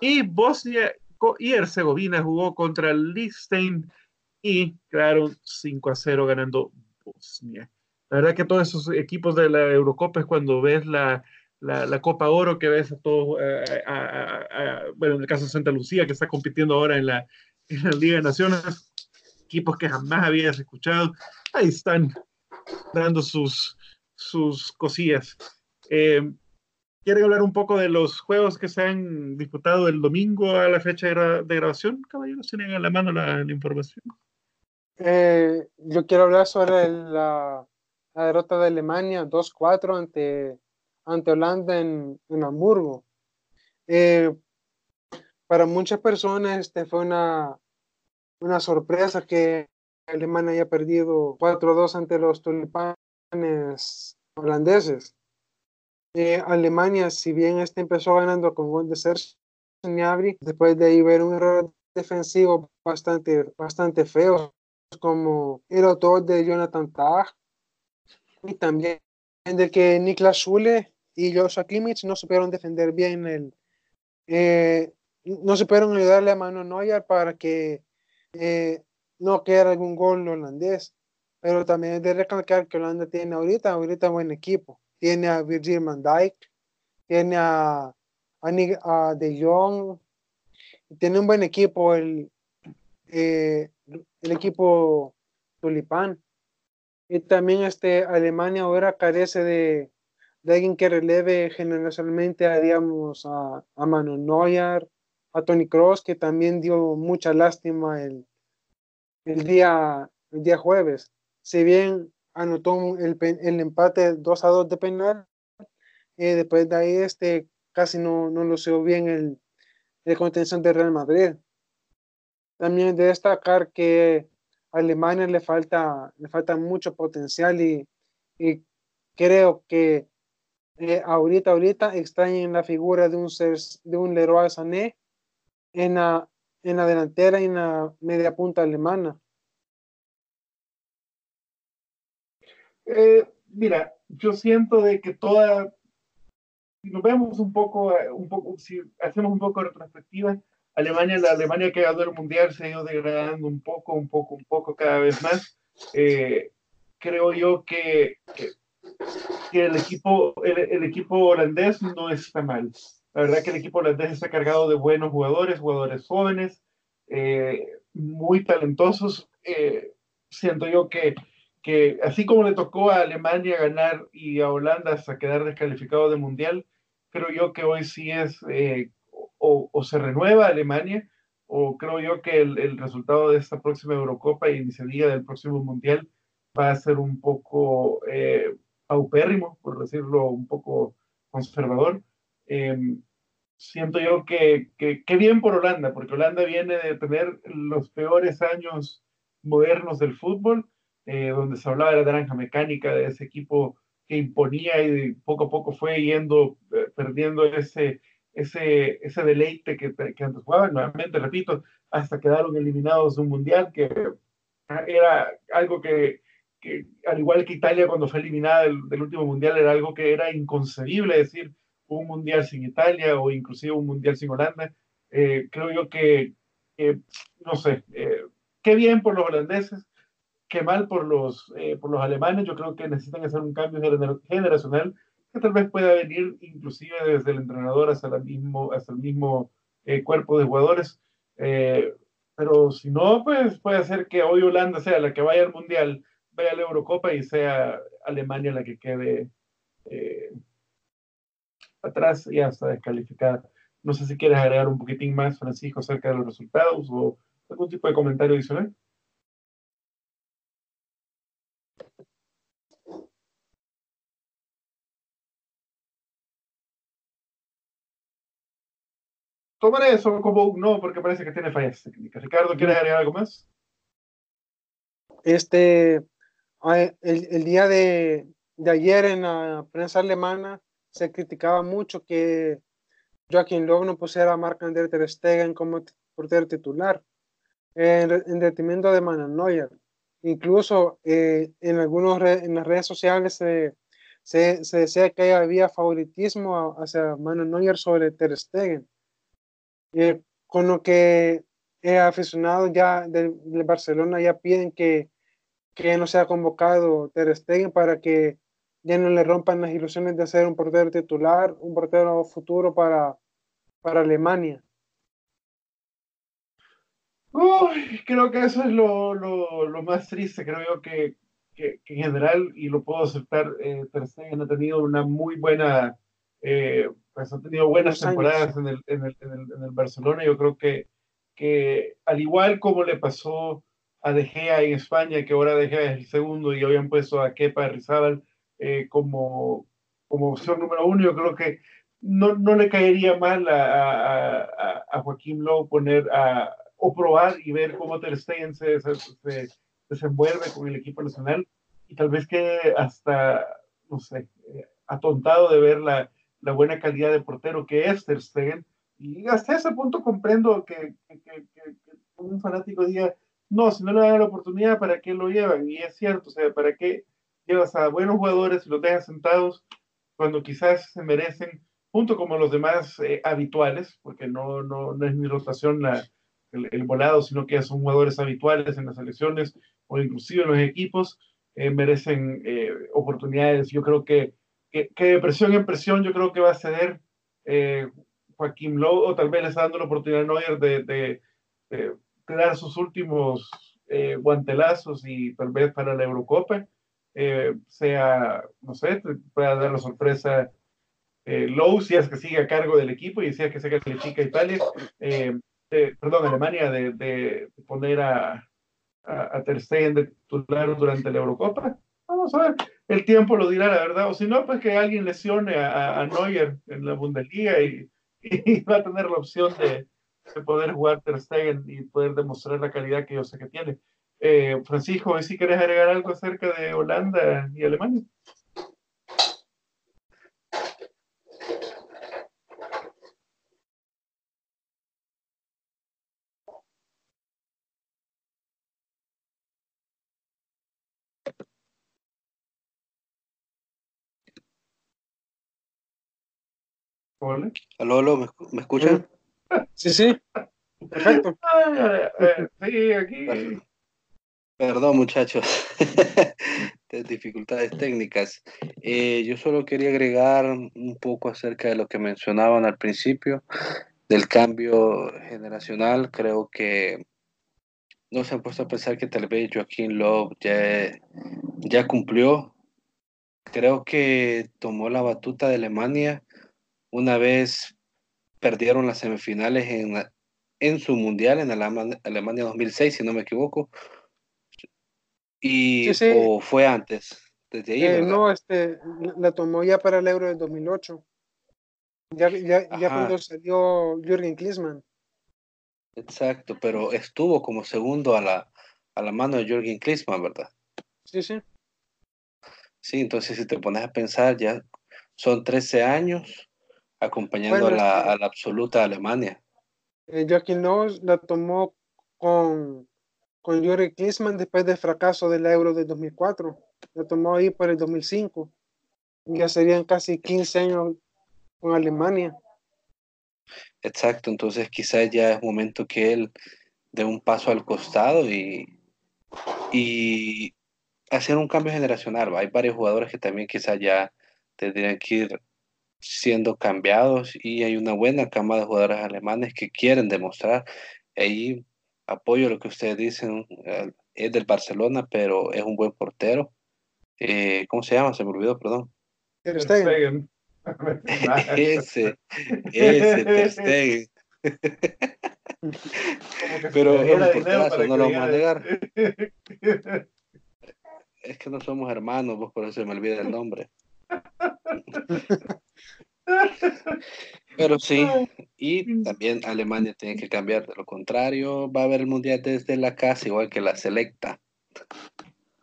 [SPEAKER 1] Y Bosnia y Herzegovina jugó contra Liechtenstein y quedaron 5 a 0 ganando Bosnia. La verdad que todos esos equipos de la Eurocopa es cuando ves la, la, Copa Oro, que ves a todos, bueno, en el caso de Santa Lucía, que está compitiendo ahora en la, en la Liga de Naciones, equipos que jamás habías escuchado, ahí están dando sus, sus cosillas. Eh, ¿Quieren hablar un poco de los juegos que se han disputado el domingo a la fecha de, grabación? Caballeros, ¿tienen a la mano la, información?
[SPEAKER 2] Eh, yo quiero hablar sobre la, derrota de Alemania 2-4 ante, ante Holanda en, Hamburgo. Eh, para muchas personas este fue una, una sorpresa que Alemania haya perdido 4-2 ante los tulipanes holandeses. Alemania, si bien este empezó ganando con gol de Gnabry, después de ver un error defensivo bastante, bastante feo, como el autor de Jonathan Tag, y también de que Niklas Schule y Joshua Kimmich no supieron defender bien el, eh, no supieron ayudarle a Manu Neuer para que eh, no quedara algún gol holandés. Pero también es de recalcar que Holanda tiene ahorita, ahorita buen equipo tiene a Virgil van Dijk, tiene a, a, De Jong, tiene un buen equipo el, eh, el equipo Tulipán. Y también este, Alemania ahora carece de, de alguien que releve generacionalmente a, digamos, a, a Manu Neuer, a Tony Cross, que también dio mucha lástima el, el, día, el día jueves. Si bien anotó el, el empate 2 a 2 de penal. Eh, después de ahí, este, casi no, no lució bien el, el contención de Real Madrid. También de destacar que a Alemania le falta, le falta mucho potencial y, y creo que eh, ahorita, ahorita extrañen la figura de un, de un Leroy Sané en la, en la delantera y en la media punta alemana.
[SPEAKER 1] Eh, mira, yo siento de que toda, si nos vemos un poco, eh, un poco, si hacemos un poco de retrospectiva, Alemania, la Alemania que ganó el mundial se ha ido degradando un poco, un poco, un poco cada vez más. Eh, creo yo que, que, el, equipo, el, equipo holandés no está mal. La verdad que el equipo holandés está cargado de buenos jugadores, jugadores jóvenes, muy talentosos. siento yo que que así como le tocó a Alemania ganar y a Holanda hasta quedar descalificado de mundial, creo yo que hoy sí es eh, o, se renueva Alemania o creo yo que el, resultado de esta próxima Eurocopa y iniciativa del próximo mundial va a ser un poco eh, por decirlo un poco conservador. Em, siento yo que, que, bien por Holanda, porque Holanda viene de tener los peores años modernos del fútbol eh, donde se hablaba de la naranja mecánica, de ese equipo que imponía y poco a poco fue yendo, eh, perdiendo ese, ese, ese deleite que, que antes jugaban. Nuevamente, repito, hasta quedaron eliminados de un mundial que era algo que, que, al igual que Italia cuando fue eliminada del, último mundial, era algo que era inconcebible decir un mundial sin Italia o inclusive un mundial sin Holanda. Eh, creo yo que, no sé, qué bien por los holandeses, qué mal por los, eh, por los alemanes. Yo creo que necesitan hacer un cambio generacional que tal vez pueda venir inclusive desde el entrenador hasta, el mismo, hasta el mismo eh, cuerpo de jugadores. Eh, pero si no, pues puede ser que hoy Holanda sea la que vaya al Mundial, vaya a la Eurocopa y sea Alemania la que quede atrás y hasta descalificada. No sé si quieres agregar un poquitín más, Francisco, acerca de los resultados o algún tipo de comentario adicional. Tomaré eso como un no porque parece que tiene fallas técnicas. Ricardo, ¿quieres agregar algo más?
[SPEAKER 2] Este, el, día de, ayer en la prensa alemana se criticaba mucho que Joaquín Löw no pusiera a Marc-André Ter Stegen como portero titular en, en detrimento de Manuel Neuer. Incluso eh, en algunos en las redes sociales se, se, decía que había favoritismo hacia Manuel Neuer sobre Ter Stegen. Con lo que he aficionado ya del, Barcelona ya piden que, que no sea convocado Ter Stegen para que ya no le rompan las ilusiones de ser un portero titular, un portero futuro para, para Alemania.
[SPEAKER 1] Creo que eso es lo, lo, lo más triste, creo yo que, que, en general, y lo puedo aceptar, eh, Ter Stegen ha tenido una muy buena, eh, pues ha tenido buenas temporadas en el, en, el, en, el, en el, Barcelona, yo creo que, que al igual como le pasó a De Gea en España, que ahora De Gea es el segundo y habían puesto a Kepa Rizabal eh, como, como opción número uno, yo creo que no, no le caería mal a, a, a Joaquín Lowe poner a o probar y ver cómo Ter Stegen se, se, desenvuelve con el equipo nacional. Y tal vez que hasta, no sé, eh, atontado de ver la, la, buena calidad de portero que es Ter Stegen y hasta ese punto comprendo que, que, que, un fanático diga, no, si no le dan la oportunidad, ¿para qué lo llevan? Y es cierto, o sea, ¿para qué llevas a buenos jugadores y los dejas sentados cuando quizás se merecen, junto como los demás eh, habituales, porque no, no, no es mi rotación la, el, volado, sino que son jugadores habituales en las selecciones o inclusive en los equipos, eh, merecen eh, oportunidades. Yo creo que, que, de presión en presión, yo creo que va a ceder eh, Joaquín Lowe, o tal vez le está dando la oportunidad a Neuer de, de, dar sus últimos guantelazos y tal vez para la Eurocopa sea, no sé, pueda dar la sorpresa Lowe si es que sigue a cargo del equipo y si es que se califica Italia perdón, Alemania, de, poner a, a, Ter Stegen de titular durante la Eurocopa. Vamos a ver, el tiempo lo dirá la verdad, o si no, pues que alguien lesione a, a Neuer en la Bundesliga (laughs) y, va a tener la opción de, de, poder jugar Ter Stegen y poder demostrar la calidad que yo sé que tiene. Eh, Francisco, si quieres agregar algo acerca de Holanda y Alemania.
[SPEAKER 3] Aló, aló, ¿me, escuchan?
[SPEAKER 2] Sí, sí. Perfecto.
[SPEAKER 1] Sí, aquí.
[SPEAKER 3] Perdón, muchachos. (laughs) dificultades técnicas. Eh, yo solo quería agregar un poco acerca de lo que mencionaban al principio, del cambio generacional. Creo que no se han puesto a pensar que tal vez Joaquín Love ya, ya cumplió. Creo que tomó la batuta de Alemania una vez perdieron las semifinales en, en su mundial en Alemania 2006, si no me equivoco. Y o fue antes, desde ahí.
[SPEAKER 2] Eh, no, este, la tomó ya para el Euro del 2008. Ya, ya, ya cuando salió Jürgen Klinsmann.
[SPEAKER 3] Exacto, pero estuvo como segundo a la, a la mano de Jürgen Klinsmann, ¿verdad?
[SPEAKER 2] Sí, sí.
[SPEAKER 3] Sí, entonces si te pones a pensar, ya son 13 años acompañando a, la, a, la, absoluta Alemania.
[SPEAKER 2] Eh, Joaquín la tomó con, con Jürgen Klinsmann después del fracaso del Euro del 2004. La tomó ahí por el 2005. Ya serían casi 15 años con Alemania.
[SPEAKER 3] Exacto, entonces quizás ya es momento que él dé un paso al costado y, y hacer un cambio generacional. Hay varios jugadores que también quizás ya tendrían que ir siendo cambiados y hay una buena cama de jugadores alemanes que quieren demostrar. Ahí apoyo lo que ustedes dicen, eh, es del Barcelona, pero es un buen portero. Eh, ¿Cómo se llama? Se me olvidó, perdón.
[SPEAKER 1] Ter Stegen. (laughs)
[SPEAKER 3] ese, ese Ter Stegen. pero es un porterazo, no lo vamos a negar. es que no somos hermanos, vos por eso se me olvida el nombre. Pero sí, y también Alemania tiene que cambiar, de lo contrario va a haber el mundial desde la casa, igual que la selecta.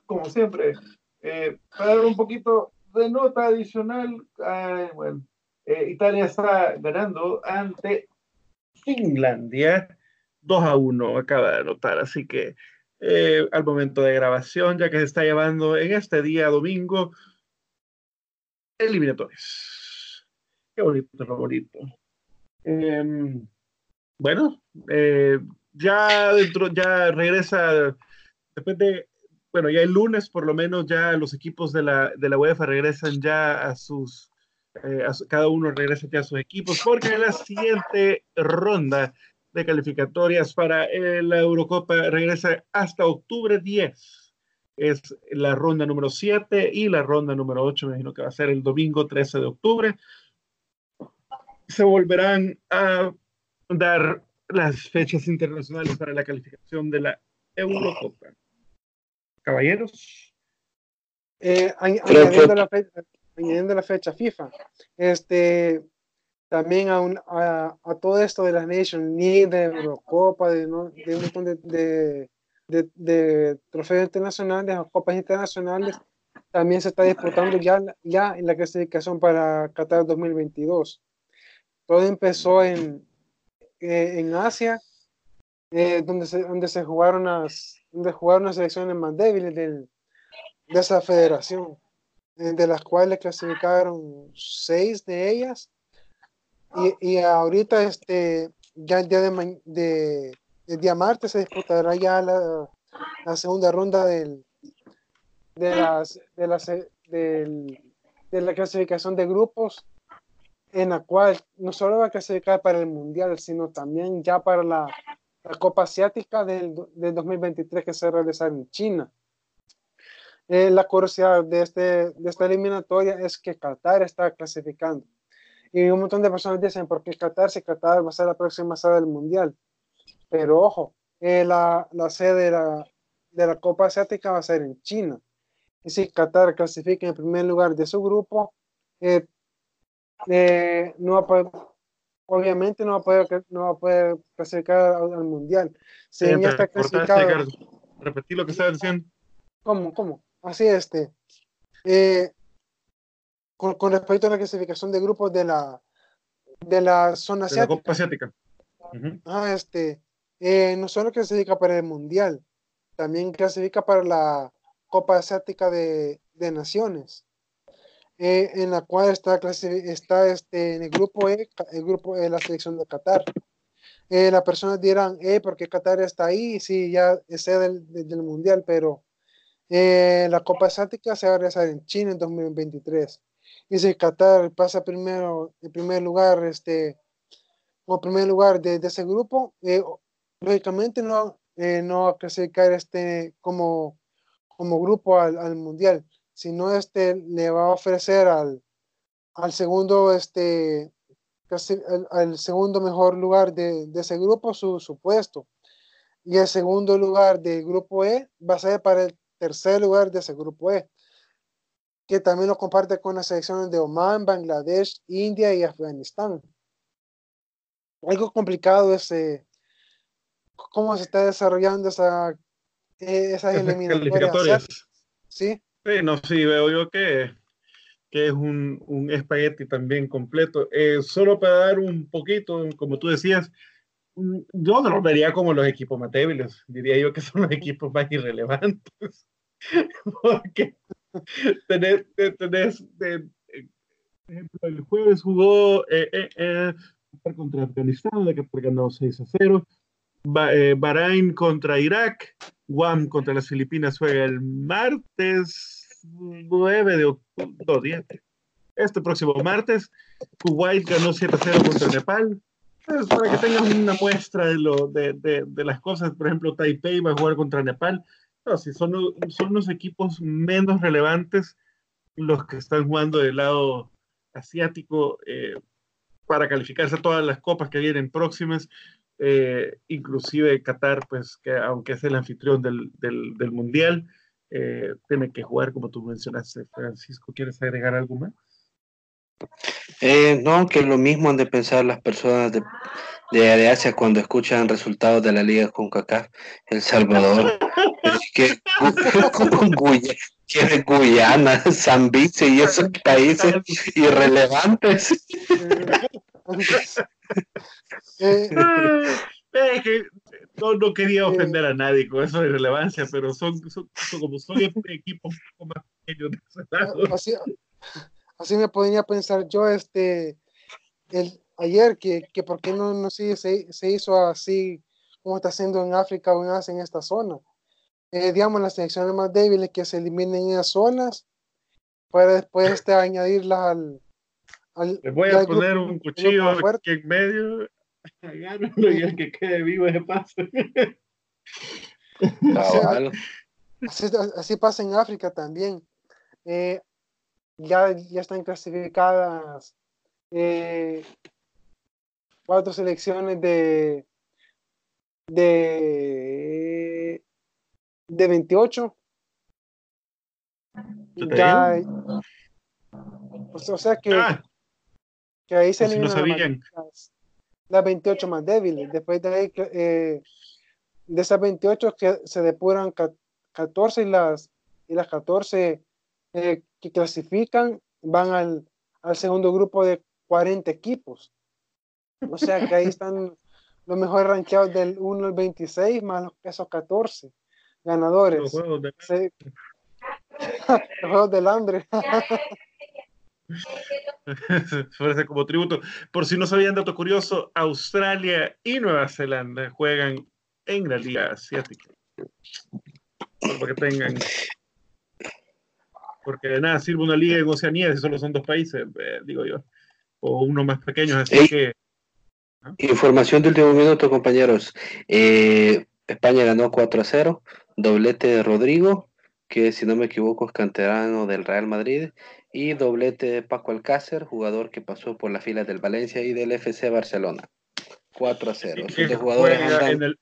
[SPEAKER 1] Como siempre, eh, para dar un poquito de nota adicional, bueno, eh, Italia está ganando ante Finlandia 2 a 1, acaba de anotar, así que eh, al momento de grabación, ya que se está llevando en este día domingo, eliminatorios. Qué bonito, lo bonito. Em, bueno, eh, ya dentro, ya regresa, después de, bueno, ya el lunes por lo menos ya los equipos de la, de la UEFA regresan ya a sus, eh, cada uno regresa ya a sus equipos, porque en la siguiente ronda de calificatorias para la Eurocopa regresa hasta octubre 10 es la ronda número 7 y la ronda número 8, me imagino que va a ser el domingo 13 de octubre. Se volverán a dar las fechas internacionales para la calificación de la Eurocopa. Caballeros.
[SPEAKER 2] Eh, añadiendo, la fecha, añadiendo, la fecha, FIFA, este, también a, a, a, todo esto de la Nation League, de Eurocopa, de, ¿no? de un montón de de, de trofeos internacionales, de copas internacionales, también se está disputando ya, ya en la clasificación para Qatar 2022. Todo empezó en, eh, en Asia, eh, donde, se, donde se jugaron las, donde jugaron las selecciones más débiles del, de esa federación, de las cuales clasificaron seis de ellas. Y, y ahorita, este, ya el día de, de, el día martes se disputará ya la, segunda ronda del, de, las, de, la clasificación de grupos, en la cual no solo va a clasificar para el Mundial, sino también ya para la, Copa Asiática del, del, 2023 que se va a realizar en China. Eh, la curiosidad de, este, de esta eliminatoria es que Qatar está clasificando. Y un montón de personas dicen, ¿por qué Qatar? Si Qatar va a ser la próxima sede del Mundial. Pero ojo, eh, la, la, sede de la, de la Copa Asiática va a ser en China. Y si Qatar clasifica en primer lugar de su grupo, eh, eh, no va a poder, obviamente no va a poder, no va a poder clasificar al, Mundial. Si ya está clasificado.
[SPEAKER 1] Repetir lo que estaba diciendo.
[SPEAKER 2] ¿Cómo? ¿Cómo? Así este. con, con, respecto a la clasificación de grupos de la, de la zona asiática.
[SPEAKER 1] De la Copa Asiática.
[SPEAKER 2] Ah, este eh, no solo clasifica para el Mundial, también clasifica para la Copa Asiática de, de Naciones, eh, en la cual está, está este, en el grupo E, el grupo E, la selección de Qatar. Eh, las personas dirán, eh, ¿por qué Qatar está ahí? Sí, ya es del, del Mundial, pero la Copa Asiática se va a realizar en China en 2023. Y si Qatar pasa primero, en primer lugar, este, o primer lugar de, ese grupo, lógicamente no, eh, no va a clasificar este como, como grupo al, al, mundial, sino este le va a ofrecer al, al segundo, este, al, al segundo mejor lugar de, de ese grupo su, su, puesto. Y el segundo lugar del grupo E va a ser para el tercer lugar de ese grupo E, que también lo comparte con las selecciones de Oman, Bangladesh, India y Afganistán. Algo complicado ese, cómo se está desarrollando esa, eh, esas eliminatorias. ¿Sí?
[SPEAKER 1] Sí, no, sí, veo yo que, que es un, un espagueti también completo. Eh, solo para dar un poquito, como tú decías, mm, yo no lo vería como los equipos más débiles, diría yo que son los equipos más irrelevantes. (laughs) Porque tenés, tenés de, ejemplo, el jueves jugó eh, eh, contra Afganistán, de que ganó 6 a 0. Eh, Bahrain contra Irak, Guam contra las Filipinas juega el martes 9 de octubre, este próximo martes. Kuwait ganó 7-0 contra Nepal. Entonces, para que tengan una muestra de, lo, de, de, de, las cosas, por ejemplo, Taipei va a jugar contra Nepal. No, si son, son los equipos menos relevantes los que están jugando del lado asiático eh, para calificarse a todas las copas que vienen próximas. Eh, inclusive Qatar, pues que aunque es el anfitrión del, del, del Mundial, eh, tiene que jugar como tú mencionaste, Francisco. ¿Quieres agregar algo más?
[SPEAKER 3] Eh, no, que lo mismo han de pensar las personas de, de, Asia cuando escuchan resultados de la liga con El Salvador, (laughs) que, (laughs) que Guyana, Zambiche y esos países irrelevantes. (laughs) (laughs) (laughs)
[SPEAKER 1] Eh, que no, quería ofender a nadie con eso de relevancia, pero son, como soy (laughs) equipos un poco más pequeños de
[SPEAKER 2] Así, así me podría pensar yo este el, ayer que, que por qué no, no se, se, hizo así como está haciendo en África o en Asia en esta zona. Eh, digamos, las selecciones más débiles que se eliminen en esas zonas para después este, añadirlas al,
[SPEAKER 1] al Les voy a poner un cuchillo aquí en medio, (laughs) agárrenlo y el que quede vivo de paso. (laughs)
[SPEAKER 2] así, así, pasa en África también. Eh, ya, ya están clasificadas eh, cuatro selecciones de, de, de 28. Ya, o sea que, ah. Que ahí se eliminan las, 28 más débiles. Después de ahí, eh, de esas 28 que se depuran 14 y las, y las 14 eh, que clasifican van al, al segundo grupo de 40 equipos. O sea que ahí están (laughs) los mejores rankeados del 1 al 26 más esos 14 ganadores. Los juegos, de... (laughs) los del hambre. (laughs) (laughs)
[SPEAKER 1] como tributo. Por si no sabían, dato curioso, Australia y Nueva Zelanda juegan en la Liga Asiática. Porque tengan. Porque de nada sirve una liga en Oceanía si solo son dos países, eh, digo yo. O uno más pequeño, así que
[SPEAKER 3] Información de último minuto, compañeros. Eh, España ganó 4 a 0, doblete de Rodrigo, que si no me equivoco es canterano del Real Madrid, y doblete de Paco Alcácer, jugador que pasó por las filas del Valencia y del FC Barcelona. 4 a 0. jugadores
[SPEAKER 1] en el...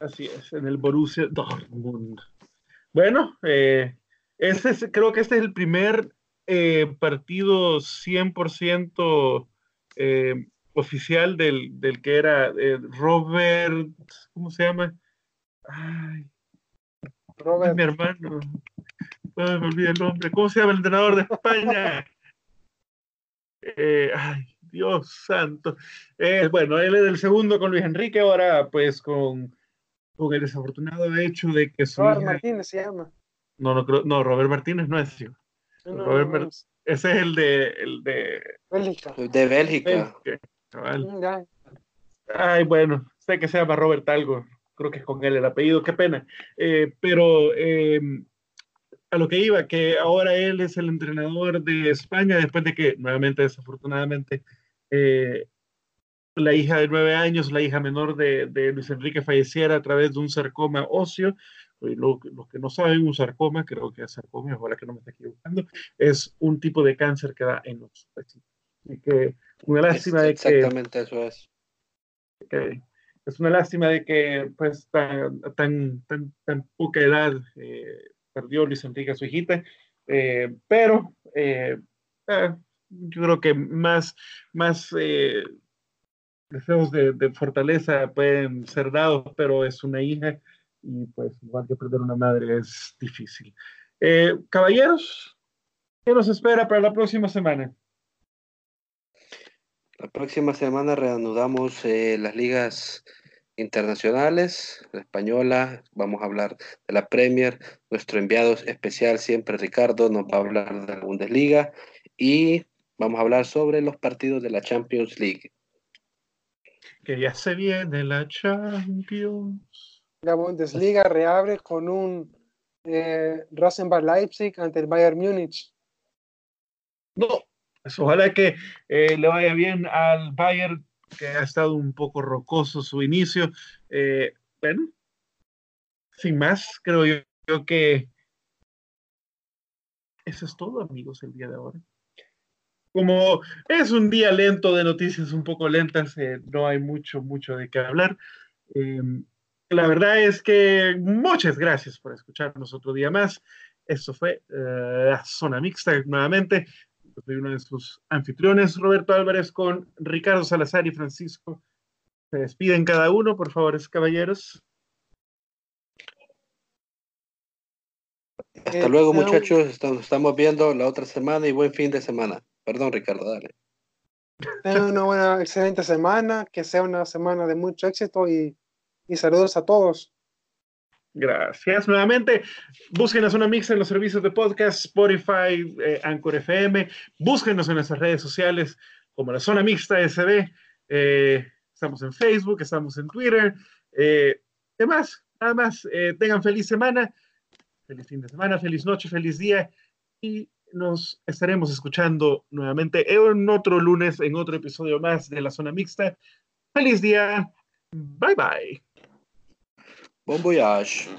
[SPEAKER 1] Así es, en el Borussia Dortmund. Bueno, eh, este creo que este es el primer eh, partido 100% eh, oficial del, del, que era eh, Robert, ¿cómo se llama? Ay, Robert. mi hermano. Me olvidé el nombre. ¿Cómo se llama el entrenador de España? ay, Dios santo. bueno, él es el segundo con Luis Enrique, ahora pues con, con el desafortunado hecho de que
[SPEAKER 2] Robert Martínez se llama.
[SPEAKER 1] No, no, no, Robert Martínez no es hijo ese es el de, el de
[SPEAKER 2] Bélgica.
[SPEAKER 3] De Bélgica.
[SPEAKER 1] Mm, Ay, bueno, sé que se llama Robert algo, creo que es con él el apellido, qué pena. Eh, pero em, a lo que iba, que ahora él es el entrenador de España después de que, nuevamente, desafortunadamente, eh, la hija de nueve años, la hija menor de, de Luis Enrique, falleciera a través de un sarcoma óseo los que no saben, un sarcoma, creo que es sarcoma, ahora que no me esté equivocando, es un tipo de cáncer que da en los tejidos. Así que una lástima de
[SPEAKER 3] que... Exactamente eso es.
[SPEAKER 1] es una lástima de que pues tan, tan, tan, poca edad eh, perdió Luis Enrique a su hijita, eh, pero eh, yo creo que más, más deseos de, de, fortaleza pueden ser dados, pero es una hija y pues igual que perder una madre es difícil. Eh, caballeros, ¿qué nos espera para la próxima semana?
[SPEAKER 3] La próxima semana reanudamos eh, las ligas internacionales, la española, vamos a hablar de la Premier, nuestro enviado especial siempre Ricardo nos va a hablar de la Bundesliga y vamos a hablar sobre los partidos de la Champions League.
[SPEAKER 1] Que ya se viene la Champions.
[SPEAKER 2] La Bundesliga reabre con un eh, Rosenbach Leipzig ante el Bayern Múnich.
[SPEAKER 1] No, pues ojalá que eh, le vaya bien al Bayern, que ha estado un poco rocoso su inicio. Eh, bueno, sin más, creo yo, que eso es todo, amigos, el día de ahora. Como es un día lento de noticias un poco lentas, eh, no hay mucho, mucho de qué hablar. La verdad es que muchas gracias por escucharnos otro día más. Eso fue la zona mixta nuevamente. Soy uno de sus anfitriones, Roberto Álvarez, con Ricardo Salazar y Francisco. Se despiden cada uno, por favor, caballeros.
[SPEAKER 3] Hasta luego, muchachos. Estamos viendo la otra semana y buen fin de semana. Perdón, Ricardo, dale.
[SPEAKER 2] Tengan una buena, excelente semana, que sea una semana de mucho éxito y, saludos a todos.
[SPEAKER 1] Gracias nuevamente. Busquen la zona mixta en los servicios de podcast, Spotify, eh, Anchor FM. Búsquenos en nuestras redes sociales como la zona mixta SB. Eh, estamos en Facebook, estamos en Twitter. Eh, demás, nada más. Eh, tengan feliz semana, feliz fin de semana, feliz noche, feliz día y nos estaremos escuchando nuevamente en otro lunes, en otro episodio más de la zona mixta. Feliz día. Bye bye.
[SPEAKER 3] Bom voyage.